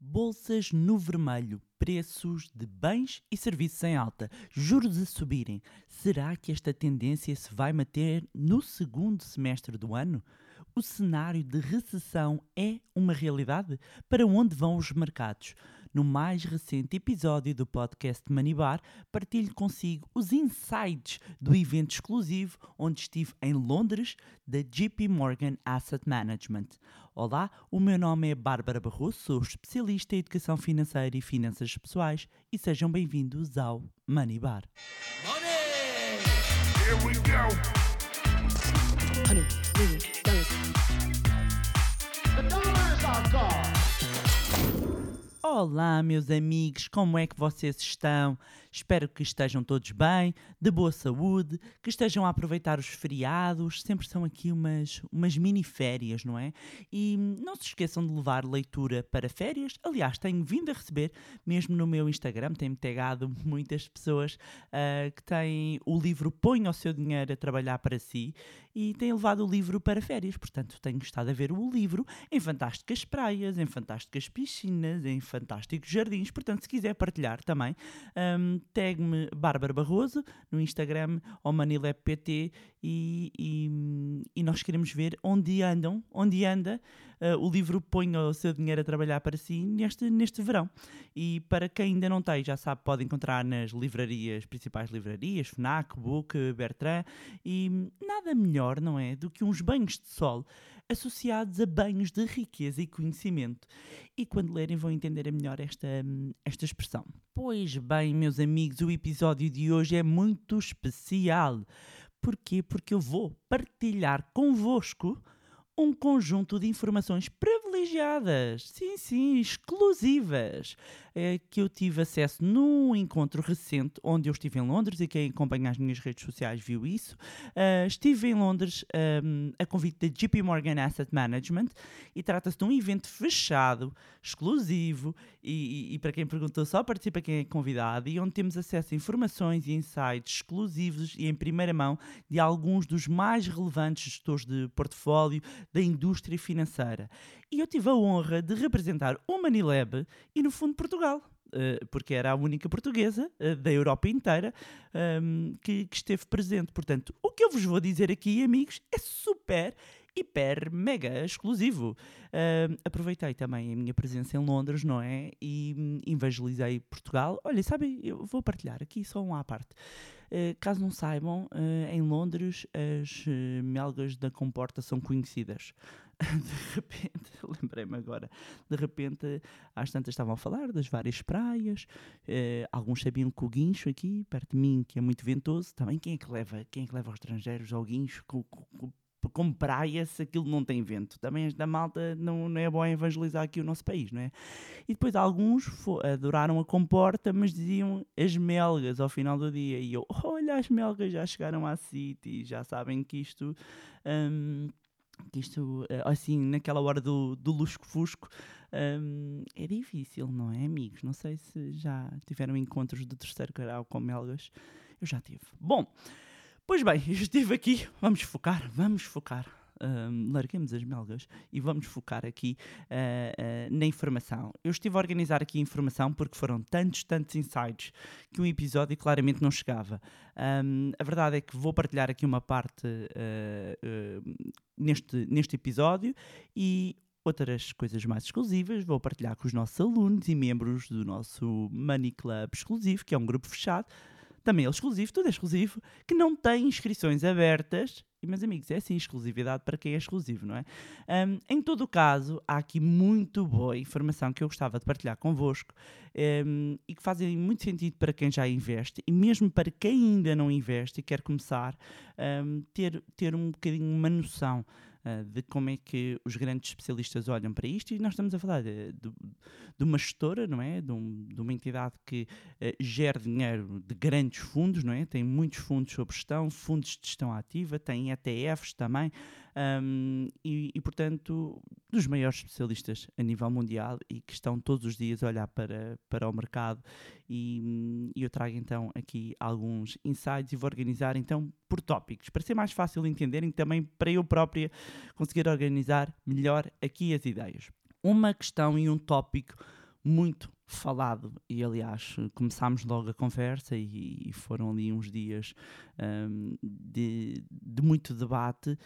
Bolsas no vermelho, preços de bens e serviços em alta, juros a subirem. Será que esta tendência se vai manter no segundo semestre do ano? O cenário de recessão é uma realidade? Para onde vão os mercados? No mais recente episódio do podcast Manibar, partilho consigo os insights do evento exclusivo onde estive em Londres da JP Morgan Asset Management. Olá, o meu nome é Bárbara Barroso, sou especialista em educação financeira e finanças pessoais e sejam bem-vindos ao Manibar. Money! Here we go! Honey, Olá, meus amigos, como é que vocês estão? Espero que estejam todos bem, de boa saúde, que estejam a aproveitar os feriados. Sempre são aqui umas, umas mini férias, não é? E não se esqueçam de levar leitura para férias. Aliás, tenho vindo a receber, mesmo no meu Instagram, tem-me tagado muitas pessoas uh, que têm o livro Põe o seu dinheiro a trabalhar para si e têm levado o livro para férias. Portanto, tenho estado a ver o livro em fantásticas praias, em fantásticas piscinas, em fantásticos jardins. Portanto, se quiser partilhar também, um, tag-me Bárbara Barroso no Instagram ou ManilepPT e, e, e, nós queremos ver onde andam, onde anda uh, o livro Põe o seu dinheiro a trabalhar para si neste, neste verão. E para quem ainda não tem, já sabe, pode encontrar nas livrarias, principais livrarias, FNAC, Book, Bertrand, e nada melhor, não é, do que uns banhos de sol associados a banhos de riqueza e conhecimento. E quando lerem vão entender melhor esta, esta expressão. Pois bem, meus amigos, o episódio de hoje é muito especial. Porquê? Porque eu vou partilhar convosco um conjunto de informações privilegiadas, sim, sim, exclusivas, é, que eu tive acesso num encontro recente onde eu estive em Londres e quem acompanha as minhas redes sociais viu isso. Uh, estive em Londres um, a convite da JP Morgan Asset Management e trata-se de um evento fechado, exclusivo e, e, e, para quem perguntou só participa quem é convidado e onde temos acesso a informações e insights exclusivos e em primeira mão de alguns dos mais relevantes gestores de portfólio da indústria financeira. E eu tive a honra de representar o Manilab e, no fundo, Portugal. Uh, porque era a única portuguesa uh, da Europa inteira um, que, que, esteve presente. Portanto, o que eu vos vou dizer aqui, amigos, é super hiper, mega exclusivo. Uh, aproveitei também a minha presença em Londres, não é? E hum, evangelizei Portugal. Olha, sabem, eu vou partilhar aqui só um à parte. Uh, caso não saibam, uh, em Londres as uh, melgas da comporta são conhecidas. de repente, lembrei-me agora, de repente, às tantas estavam a falar das várias praias, alguns sabiam que o guincho aqui, perto de mim, que é muito ventoso, também quem é que leva, quem é que leva aos estrangeiros ao guincho como praia se aquilo não tem vento. Também esta malta não, não é bom evangelizar aqui o nosso país, não é? E depois alguns adoraram a comporta, mas diziam as melgas ao final do dia. E eu, olha, as melgas já chegaram à City, já sabem que isto. Um, que isto, eh, assim, naquela hora do, do lusco-fusco, um, é difícil, não é, amigos? Não sei se já tiveram encontros de terceiro grau com melgas. Eu já tive. Bom, Pois bem, estive aqui, vamos focar, vamos focar. Um, larguemos as melgas e vamos focar aqui uh, uh, na informação. Eu estive a organizar aqui informação porque foram tantos, tantos insights que um episódio claramente não chegava. Um, a verdade é que vou partilhar aqui uma parte uh, neste, neste episódio e outras coisas mais exclusivas vou partilhar com os nossos alunos e membros do nosso Money Club exclusivo, que é um grupo fechado também é exclusivo, tudo é exclusivo, que não tem inscrições abertas. E, meus amigos, é assim exclusividade para quem é exclusivo, não é? Um, em todo o caso, há aqui muito boa informação que eu gostava de partilhar convosco um, e que fazem muito sentido para quem já investe e mesmo para quem ainda não investe e quer começar, um, ter, ter um bocadinho uma noção uh, de como é que os grandes especialistas olham para isto e nós estamos a falar de, de, de uma gestora, não é? De, um, de uma entidade que uh, gera dinheiro de grandes fundos, não é? Tem muitos fundos sob gestão, fundos de gestão ativa, tem ETFs também um, e, e, portanto, dos maiores especialistas a nível mundial e que estão todos os dias a olhar para, para o mercado e, eu trago então aqui alguns insights e vou organizar então por tópicos, para ser mais fácil de entenderem também para eu própria conseguir organizar melhor aqui as ideias. Uma questão e um tópico muito falado e aliás começámos logo a conversa e, e foram ali uns dias um, de, de, muito debate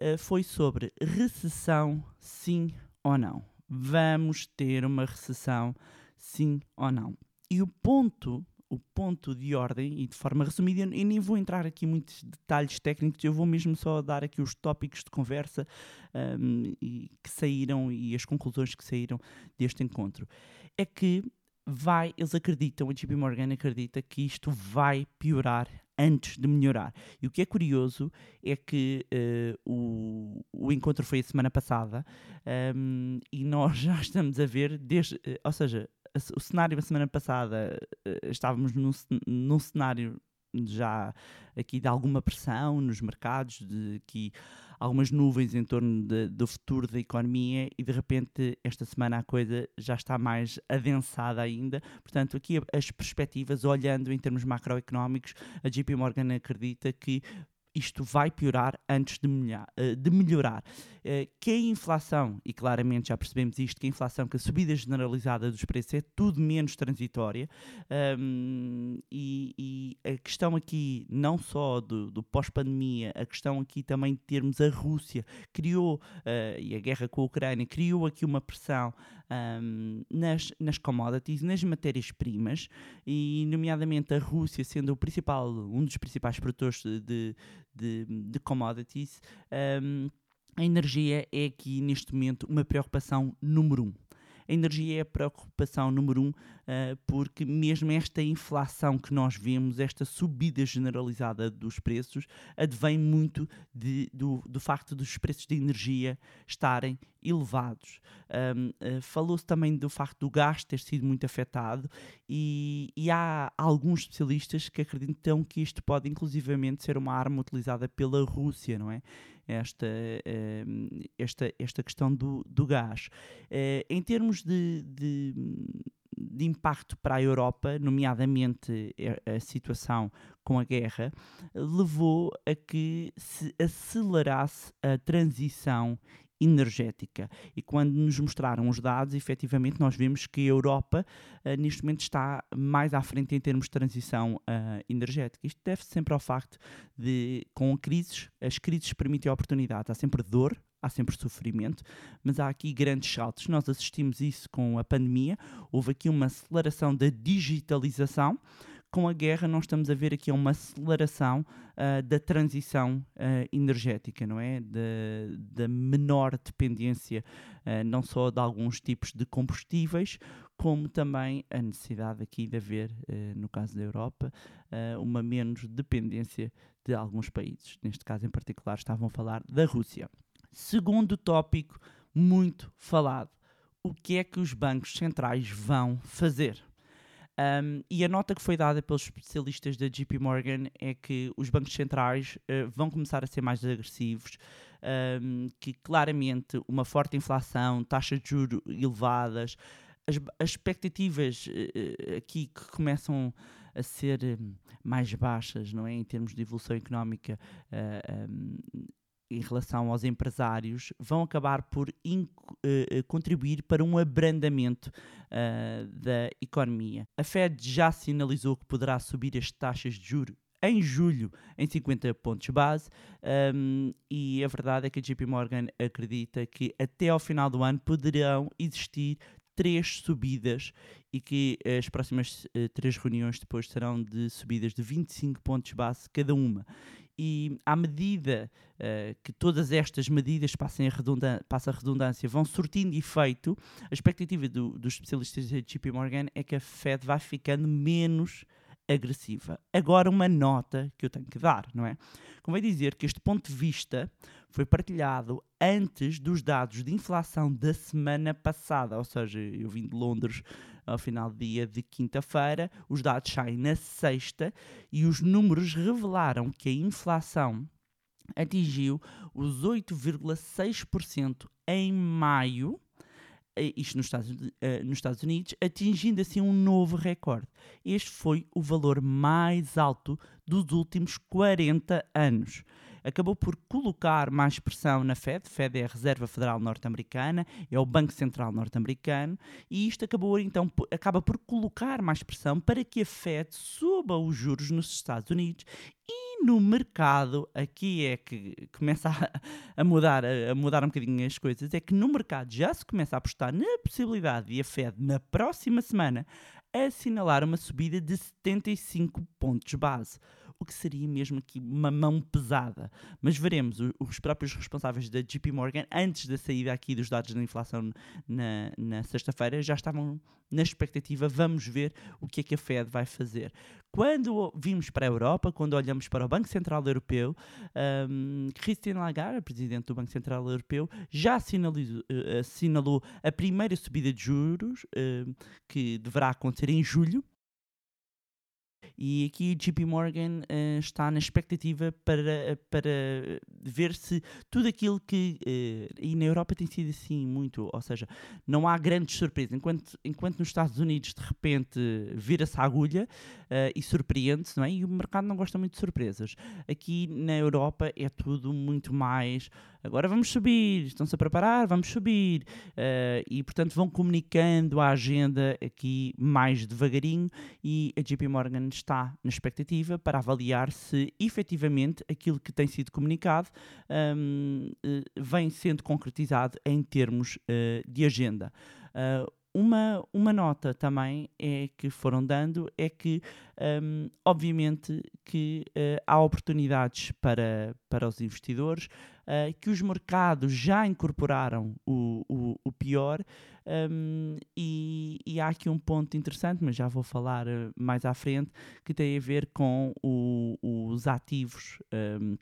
uh, foi sobre recessão sim ou não vamos ter uma recessão sim ou não e o ponto o ponto de ordem e de forma resumida, e nem vou entrar aqui em muitos detalhes técnicos, eu vou mesmo só dar aqui os tópicos de conversa um, e, que saíram e as conclusões que saíram deste encontro. É que vai, eles acreditam, a JP Morgan acredita que isto vai piorar antes de melhorar. E o que é curioso é que uh, o, o encontro foi a semana passada um, e nós já estamos a ver, desde, uh, ou seja, o cenário da semana passada uh, estávamos num, num cenário já aqui de alguma pressão nos mercados, de que algumas nuvens em torno de, do futuro da economia e de repente esta semana a coisa já está mais adensada ainda. Portanto, aqui as perspectivas, olhando em termos macroeconómicos, a JP Morgan acredita que isto vai piorar antes de, eh, de melhorar. Eh, que a inflação, e claramente já percebemos isto, que a inflação, que a subida generalizada dos preços é tudo menos transitória, um, e, e, a questão aqui, não só do, do pós-pandemia, a questão aqui também de termos a Rússia, criou, uh, e a guerra com a Ucrânia, criou aqui uma pressão um, nas, nas commodities, nas matérias-primas, e nomeadamente a Rússia sendo o principal, um dos principais produtores de, de, de commodities, um, a energia é aqui neste momento uma preocupação número um. A energia é a preocupação número um, uh, porque mesmo esta inflação que nós vemos, esta subida generalizada dos preços, advém muito de, do, do facto dos preços de energia estarem elevados. Um, eh, Falou-se também do facto do gás ter sido muito afetado e, e, há alguns especialistas que acreditam que isto pode inclusivamente ser uma arma utilizada pela Rússia, não é? Esta, ehm, esta, esta questão do, do gás. Eh, em termos de, de, de impacto para a Europa, nomeadamente a situação com a guerra, levou a que se acelerasse a transição energética. E quando nos mostraram os dados, efetivamente nós vimos que a Europa uh, neste momento está mais à frente em termos de transição uh, energética. Isto deve-se sempre ao facto de, com crises, as crises permitem oportunidade. Há sempre dor, há sempre sofrimento, mas há aqui grandes saltos. Nós assistimos isso com a pandemia, houve aqui uma aceleração da digitalização com a guerra nós estamos a ver aqui uma aceleração uh, da transição uh, energética, não é? Da, menor dependência uh, não só de alguns tipos de combustíveis, como também a necessidade aqui de haver, no caso da Europa, uma menos dependência de alguns países. Neste caso em particular estavam a falar da Rússia. Segundo tópico muito falado, o que é que os bancos centrais vão fazer? Um, e a nota que foi dada pelos especialistas da JP Morgan é que os bancos centrais uh, vão começar a ser mais agressivos, um, que claramente uma forte inflação, taxas de juros elevadas, as, as expectativas uh, aqui que começam a ser mais baixas, não é, em termos de evolução económica, uh, um, em relação aos empresários vão acabar por uh, contribuir para um abrandamento uh, da economia. A Fed já sinalizou que poderá subir as taxas de juros em julho em 50 pontos base um, e a verdade é que a JP Morgan acredita que até ao final do ano poderão existir três subidas e que as próximas uh, três reuniões depois serão de subidas de 25 pontos base cada uma e à medida uh, que todas estas medidas passem a, redundância, passa a redundância vão surtindo efeito, a expectativa do, dos especialistas da JP Morgan é que a Fed vai ficando menos agressiva. Agora, uma nota que eu tenho que dar, não é? Convém dizer que este ponto de vista foi partilhado antes dos dados de inflação da semana passada, ou seja, eu vim de Londres ao final do dia de quinta-feira, os dados saem na sexta e os números revelaram que a inflação atingiu os 8,6% em maio, eh, isto nos Estados, uh, nos Estados Unidos, atingindo assim um novo recorde. Este foi o valor mais alto dos últimos 40 anos. Acabou por colocar mais pressão na Fed. Fed é a Reserva Federal Norte-Americana, é o Banco Central Norte-Americano, e isto acabou então acaba por colocar mais pressão para que a Fed suba os juros nos Estados Unidos e no mercado, aqui é que começa a, mudar, a, mudar um bocadinho as coisas, é que no mercado já se começa a apostar na possibilidade de a Fed, na próxima semana, assinalar uma subida de 75 pontos base o que seria mesmo aqui uma mão pesada. Mas veremos, os próprios responsáveis da JP Morgan, antes da saída aqui dos dados da inflação na, na sexta-feira, já estavam na expectativa, vamos ver o que é que a Fed vai fazer. Quando vimos para a Europa, quando olhamos para o Banco Central Europeu, um, Christine Lagarde, a Presidente do Banco Central Europeu, já uh, assinalou a primeira subida de juros, uh, que deverá acontecer em julho, e aqui JP Morgan uh, está na expectativa para, para ver se tudo aquilo que. Uh, e na Europa tem sido assim muito, ou seja, não há grandes surpresas. Enquanto, enquanto nos Estados Unidos de repente vira-se a agulha uh, e surpreende-se, não é? E o mercado não gosta muito de surpresas. Aqui na Europa é tudo muito mais agora vamos subir, estão-se a preparar, vamos subir. Uh, e, portanto, vão comunicando a agenda aqui mais devagarinho e a JP Morgan está na expectativa para avaliar se efetivamente aquilo que tem sido comunicado um, uh, vem sendo concretizado em termos uh, de agenda. Uma, uma nota também é que foram dando é que, um, obviamente, que uh, há oportunidades para, para os investidores, uh, que os mercados já incorporaram o, o, o pior um, e, e, há aqui um ponto interessante, mas já vou falar uh, mais à frente, que tem a ver com o, os ativos. Um,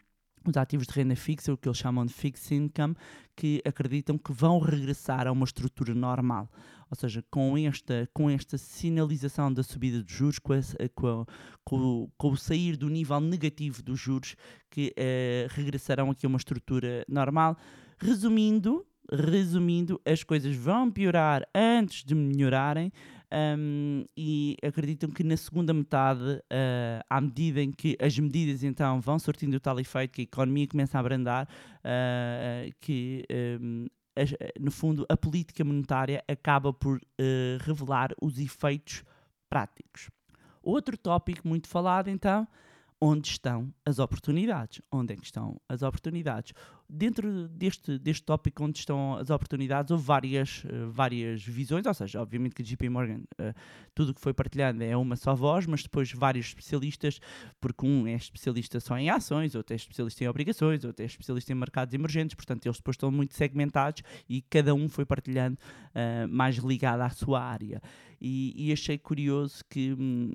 os ativos de renda fixa, o que eles chamam de fixed income, que acreditam que vão regressar a uma estrutura normal. Ou seja, com esta, com esta sinalização da subida de juros, com, com, com, com o sair do nível negativo dos juros, que uh, regressarão aqui a uma estrutura normal. Resumindo, resumindo, as coisas vão piorar antes de melhorarem. Um, e acreditam que na segunda metade, uh, à medida em que as medidas então vão sortindo o tal efeito, que a economia começa a abrandar, uh, que um, no fundo a política monetária acaba por uh, revelar os efeitos práticos. Outro tópico muito falado então onde estão as oportunidades. Onde é que estão as oportunidades? Dentro deste, deste tópico onde estão as oportunidades, houve várias, uh, várias visões, ou seja, obviamente que JP Morgan, uh, tudo o que foi partilhado é uma só voz, mas depois vários especialistas, porque um é especialista só em ações, outro é especialista em obrigações, outro é especialista em mercados emergentes, portanto eles depois estão muito segmentados e cada um foi partilhando uh, mais ligado à sua área. E, e achei curioso que, hum,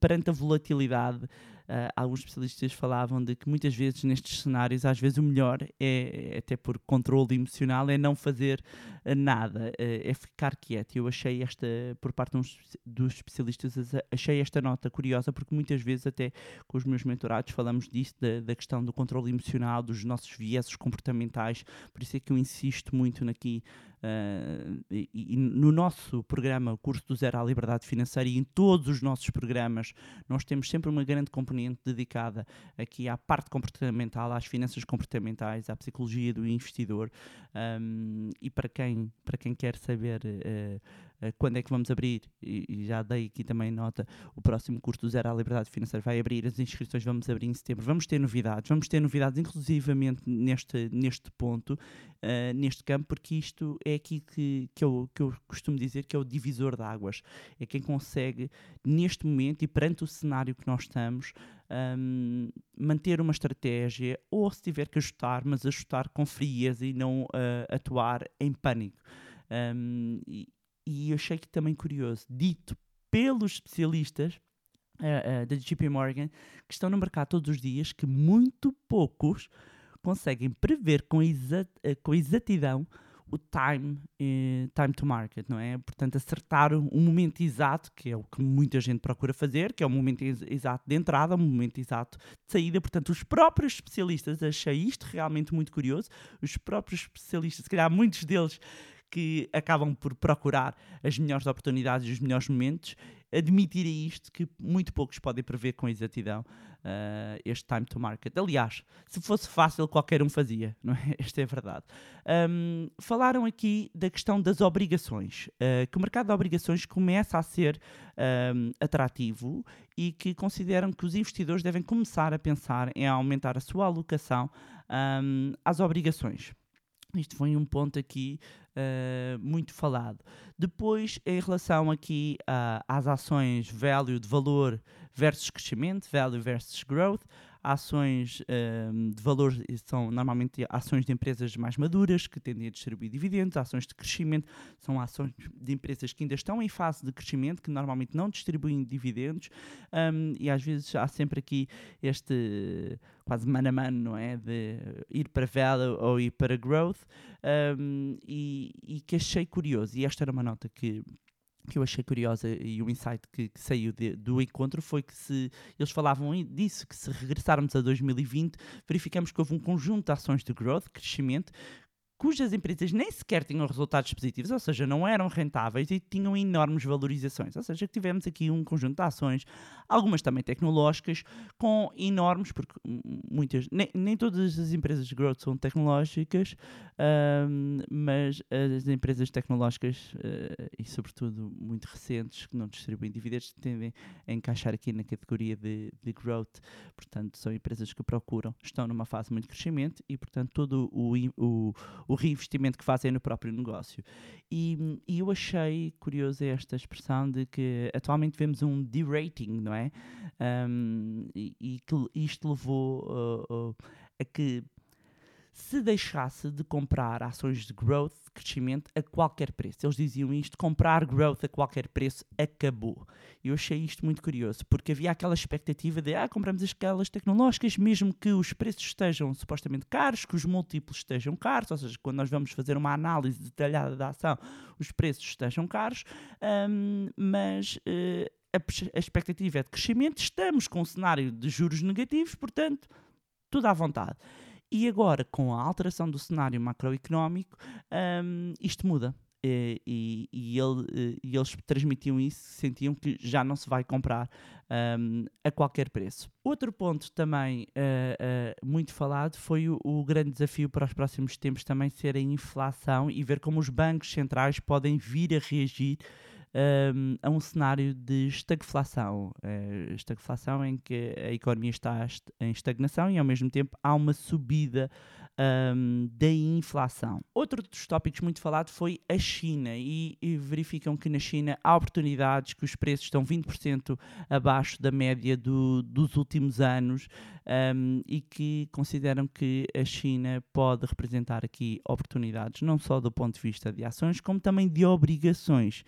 perante a volatilidade, Uh, alguns especialistas falavam de que muitas vezes nestes cenários, às vezes o melhor é, até por controle emocional, é não fazer uh, nada, uh, é ficar quieto. Eu achei esta, por parte dos especialistas, achei esta nota curiosa, porque muitas vezes, até com os meus mentorados, falamos disso, da, da questão do controle emocional, dos nossos vieses comportamentais, por isso é que eu insisto muito aqui Uh, e, e, no nosso programa, o curso do Zero à Liberdade Financeira, e em todos os nossos programas, nós temos sempre uma grande componente dedicada aqui à parte comportamental, às finanças comportamentais, à psicologia do investidor. Um, e para quem, para quem quer saber uh, quando é que vamos abrir, e, e, já dei aqui também nota, o próximo curso do Zero à Liberdade Financeira vai abrir, as inscrições vamos abrir em setembro. Vamos ter novidades, vamos ter novidades inclusivamente neste, neste ponto, neste campo, porque isto é aqui que, que, eu, que eu costumo dizer que é o divisor de águas. É quem consegue, neste momento e perante o cenário que nós estamos, um, manter uma estratégia ou se tiver que ajustar, mas ajustar com frieza e não uh, atuar em pânico. Um, e, e eu achei que também curioso, dito pelos especialistas uh, uh, da JP Morgan, que estão no mercado todos os dias, que muito poucos conseguem prever com, exa com exatidão o time, eh, time to market, não é? Portanto, acertar o momento exato, que é o que muita gente procura fazer, que é o momento ex exato de entrada, o momento exato de saída. Portanto, os próprios especialistas, achei isto realmente muito curioso, os próprios especialistas, se calhar muitos deles que acabam por procurar as melhores oportunidades e os melhores momentos, admitir isto que muito poucos podem prever com exatidão uh, este time to market. Aliás, se fosse fácil, qualquer um fazia, não é? Esta é a verdade. Um, falaram aqui da questão das obrigações, uh, que o mercado de obrigações começa a ser um, atrativo e que consideram que os investidores devem começar a pensar em aumentar a sua alocação um, às obrigações. Isto foi um ponto aqui uh, muito falado. Depois, em relação aqui uh, às ações value de valor versus crescimento, value versus growth, ações um, de valor são normalmente ações de empresas mais maduras que tendem a distribuir dividendos, ações de crescimento são ações de empresas que ainda estão em fase de crescimento, que normalmente não distribuem dividendos, um, e às vezes há sempre aqui este quase mano a mano, não é? De ir para value ou ir para growth, um, e, e que achei curioso, e esta era uma nota que que eu achei curiosa e o insight que, que saiu de, do encontro foi que se eles falavam disso, que se regressarmos a 2020, verificamos que houve um conjunto de ações de growth, crescimento, cujas empresas nem sequer tinham resultados positivos, ou seja, não eram rentáveis e tinham enormes valorizações. Ou seja, tivemos aqui um conjunto de ações, algumas também tecnológicas, com enormes, porque muitas, nem, nem todas as empresas de growth são tecnológicas, mas as empresas tecnológicas, uh, e sobretudo muito recentes, que não distribuem dividendos, tendem a encaixar aqui na categoria de, de growth. Portanto, são empresas que procuram, estão numa fase muito de crescimento e, portanto, todo o, o o reinvestimento que fazem no próprio negócio. E, e eu achei curiosa esta expressão de que atualmente vemos um derating, não é? Um, e, e, que isto levou uh, uh, a que se deixasse de comprar ações de growth, crescimento, a qualquer preço. Eles diziam isto: comprar growth a qualquer preço acabou. E eu achei isto muito curioso, porque havia aquela expectativa de, ah, compramos aquelas tecnológicas, mesmo que os preços estejam supostamente caros, que os múltiplos estejam caros, ou seja, quando nós vamos fazer uma análise detalhada da ação, os preços estejam caros, um, mas. Uh, a expectativa é de crescimento, estamos com um cenário de juros negativos, portanto, tudo à vontade. E agora, com a alteração do cenário macroeconómico, um, isto muda. E, e, e, ele, e, eles transmitiam isso, sentiam que já não se vai comprar um, a qualquer preço. Outro ponto também uh, uh, muito falado foi o, o, grande desafio para os próximos tempos também ser a inflação e ver como os bancos centrais podem vir a reagir um, a um cenário de estagflação. Uh, estagflação em que a economia está em estagnação e ao mesmo tempo há uma subida um, da inflação. Outro dos tópicos muito falado foi a China e, e, verificam que na China há oportunidades que os preços estão 20% abaixo da média do, dos últimos anos um, e que consideram que a China pode representar aqui oportunidades não só do ponto de vista de ações como também de obrigações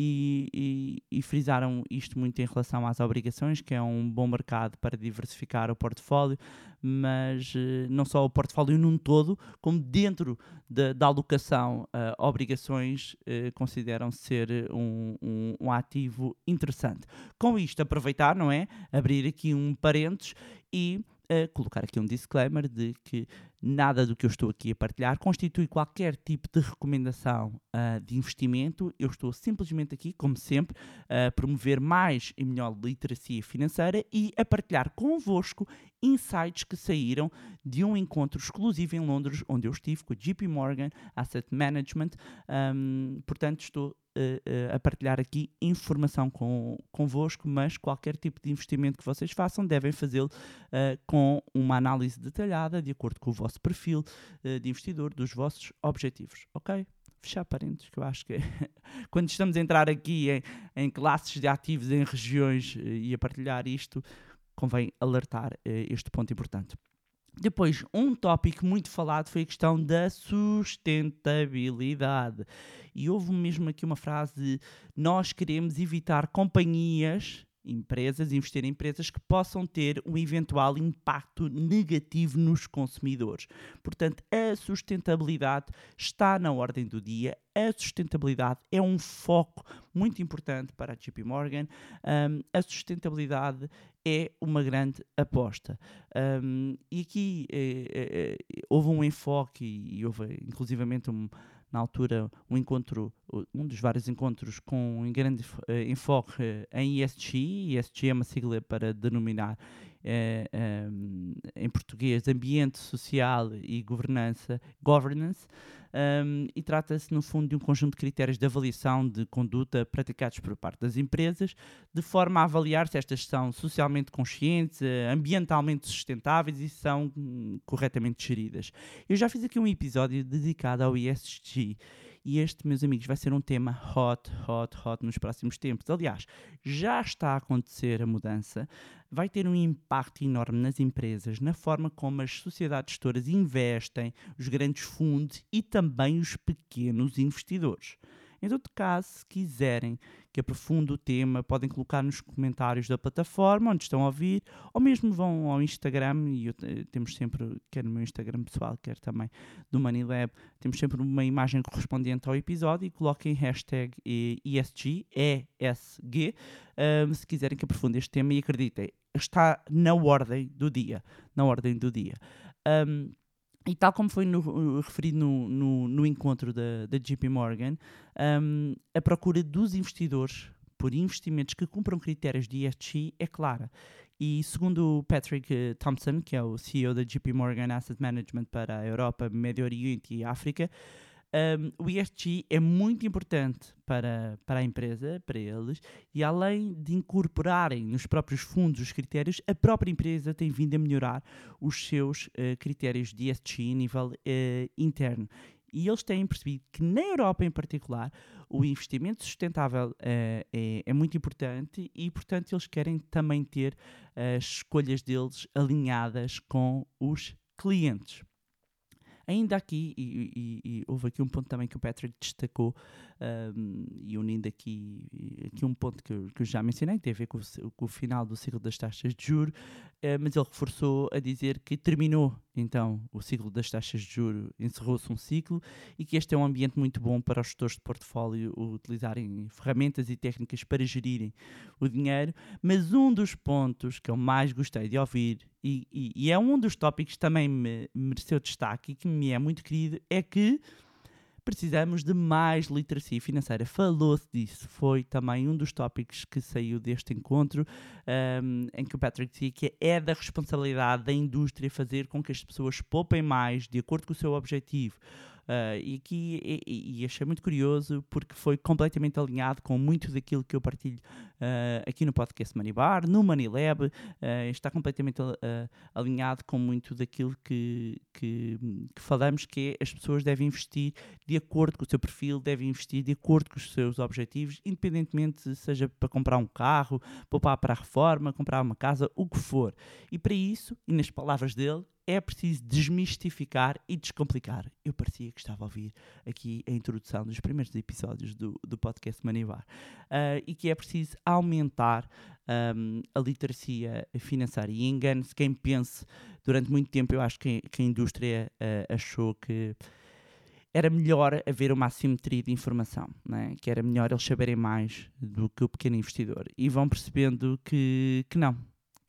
e, e, e, frisaram isto muito em relação às obrigações, que é um bom mercado para diversificar o portfólio, mas uh, não só o portfólio num todo, como dentro da, alocação uh, obrigações uh, consideram ser um, um, um ativo interessante. Com isto, aproveitar, não é? Abrir aqui um parênteses e a colocar aqui um disclaimer de que nada do que eu estou aqui a partilhar constitui qualquer tipo de recomendação uh, de investimento. Eu estou simplesmente aqui, como sempre, a promover mais e melhor literacia financeira e a partilhar convosco insights que saíram de um encontro exclusivo em Londres, onde eu estive com a JP Morgan Asset Management. Um, portanto, estou uh, a partilhar aqui informação com, convosco, mas qualquer tipo de investimento que vocês façam devem fazê-lo uh, com uma análise detalhada, de acordo com o vosso perfil uh, de investidor, dos vossos objetivos, ok? Fechar parênteses, que eu acho que quando estamos a entrar aqui em, em classes de ativos, em regiões e a partilhar isto, convém alertar este ponto importante. Depois, um tópico muito falado foi a questão da sustentabilidade. E houve mesmo aqui uma frase nós queremos evitar companhias, empresas, investir em empresas que possam ter um eventual impacto negativo nos consumidores. Portanto, a sustentabilidade está na ordem do dia. A sustentabilidade é um foco muito importante para a JP Morgan. Um, a sustentabilidade é uma grande aposta. Um, e aqui eh, eh, houve um enfoque e houve inclusivamente um, na altura um encontro, um dos vários encontros com um grande enfoque em ESG. ESG é uma sigla para denominar eh, um, em português ambiente social e governança, governance, um, e trata-se, no fundo, de um conjunto de critérios de avaliação de conduta praticados por parte das empresas, de forma a avaliar se estas são socialmente conscientes, eh, ambientalmente sustentáveis e são hum, corretamente geridas. Eu já fiz aqui um episódio dedicado ao ESG. E este, meus amigos, vai ser um tema hot, hot, hot nos próximos tempos. Aliás, já está a acontecer a mudança. Vai ter um impacto enorme nas empresas, na forma como as sociedades gestoras investem, os grandes fundos e também os pequenos investidores. Em todo caso, se quiserem que aprofunde o tema, podem colocar nos comentários da plataforma onde estão a ouvir, ou mesmo vão ao Instagram, e eu, temos sempre, quer no meu Instagram pessoal, quer também do Manilab, temos sempre uma imagem correspondente ao episódio e coloquem hashtag ESG, ESG, um, se quiserem que aprofunde este tema e acreditem, está na ordem do dia, na ordem do dia. Um, e tal como foi no, referido no, no, no, encontro da, da JP Morgan, um, a procura dos investidores por investimentos que cumpram critérios de ESG é clara. E segundo o Patrick eh, Thompson, que é o CEO da JP Morgan Asset Management para a Europa, Médio Oriente e África, um, o ESG é muito importante para, para a empresa, para eles, e além de incorporarem nos próprios fundos os critérios, a própria empresa tem vindo a melhorar os seus uh, critérios de ESG a nível uh, interno. E eles têm percebido que na Europa em particular o investimento sustentável uh, é, é, muito importante e, portanto, eles querem também ter as escolhas deles alinhadas com os clientes. Ainda aqui, e, e, e, houve aqui um ponto também que o Patrick destacou, um, e unindo aqui, aqui um ponto que eu, que eu já mencionei, tem a ver com o, com o, final do ciclo das taxas de juros, uh, mas ele reforçou a dizer que terminou então o ciclo das taxas de juros, encerrou-se um ciclo e que este é um ambiente muito bom para os gestores de portfólio utilizarem ferramentas e técnicas para gerirem o dinheiro, mas um dos pontos que eu mais gostei de ouvir e, e, e é um dos tópicos que também me mereceu destaque e que me é muito querido, é que precisamos de mais literacia financeira. Falou-se disso, foi também um dos tópicos que saiu deste encontro, um, em que o Patrick dizia que é da responsabilidade da indústria fazer com que as pessoas poupem mais de acordo com o seu objetivo. Uh, e aqui e, e, achei muito curioso porque foi completamente alinhado com muito daquilo que eu partilho uh, aqui no podcast Bar, no Manilab, uh, está completamente alinhado com muito daquilo que, que, que, falamos, que é as pessoas devem investir de acordo com o seu perfil, devem investir de acordo com os seus objetivos, independentemente seja para comprar um carro, poupar para a reforma, comprar uma casa, o que for. E para isso, e nas palavras dele, é preciso desmistificar e descomplicar. Eu parecia que estava a ouvir aqui a introdução dos primeiros episódios do, do podcast Manivar. Uh, e que é preciso aumentar um, a literacia financeira. E engane-se quem pense, durante muito tempo, eu acho que, que a indústria uh, achou que era melhor haver uma assimetria de informação, né? que era melhor eles saberem mais do que o pequeno investidor. E vão percebendo que, que não,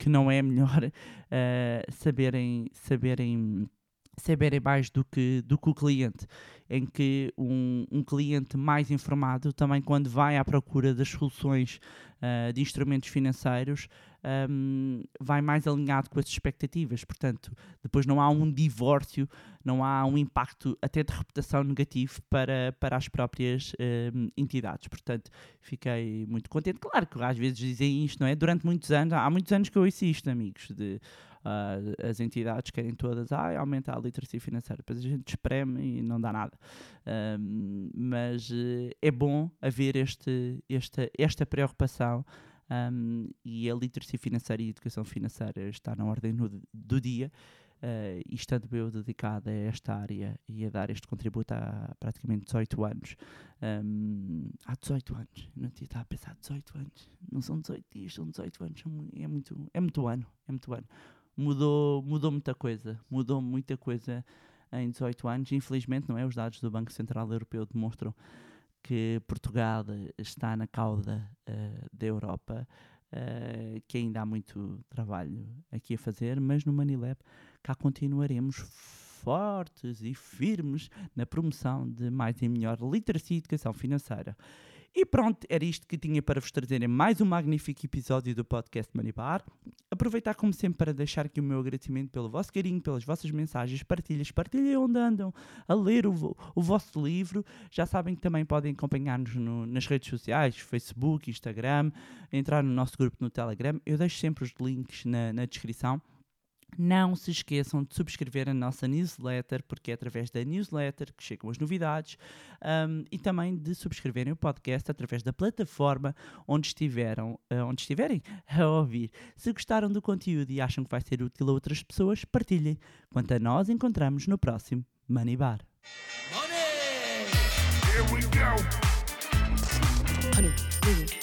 que não é melhor uh, saberem, saberem, saberem mais do que, do que o cliente. Em que um, um cliente mais informado também, quando vai à procura das soluções uh, de instrumentos financeiros, um, vai mais alinhado com as expectativas. Portanto, depois não há um divórcio, não há um impacto até de reputação negativo para, para as próprias entidades. Portanto, fiquei muito contente. Claro que às vezes dizem isto, não é? Durante muitos anos, há muitos anos que eu ouço isto, amigos, de uh, as entidades querem todas ah, aumentar a literacia financeira, depois a gente espreme e não dá nada. Um, mas uh, é bom haver este, esta, esta preocupação um, e a literacia financeira e a educação financeira está na ordem no, do dia. Uh, e estando eu dedicada a esta área e a dar este contributo há praticamente 18 anos. Um, há 18 anos, não tinha estado a pensar 18 anos, não são 18 dias, são 18 anos, é muito, é muito ano, é muito ano. Mudou, mudou muita coisa, mudou muita coisa em 18 anos, infelizmente, não é? Os dados do Banco Central Europeu demonstram que Portugal está na cauda uh, da Europa, uh, que ainda há muito trabalho aqui a fazer, mas no Manilab cá continuaremos fortes e firmes na promoção de mais e melhor literacia e educação financeira. E pronto, era isto que tinha para vos trazer em mais um magnífico episódio do podcast Money Bar. Aproveitar, como sempre, para deixar aqui o meu agradecimento pelo vosso carinho, pelas vossas mensagens, partilhas. Partilhem onde andam a ler o, o vosso livro. Já sabem que também podem acompanhar-nos nas redes sociais, Facebook, Instagram, entrar no nosso grupo no Telegram. Eu deixo sempre os links na, na descrição. Não se esqueçam de subscrever a nossa newsletter, porque é através da newsletter que chegam as novidades, um, e também de subscreverem o podcast através da plataforma onde, estiveram, uh, onde estiverem a ouvir. Se gostaram do conteúdo e acham que vai ser útil a outras pessoas, partilhem. Quanto a nós, encontramos no próximo Money Bar. Money! Here we go. Honey,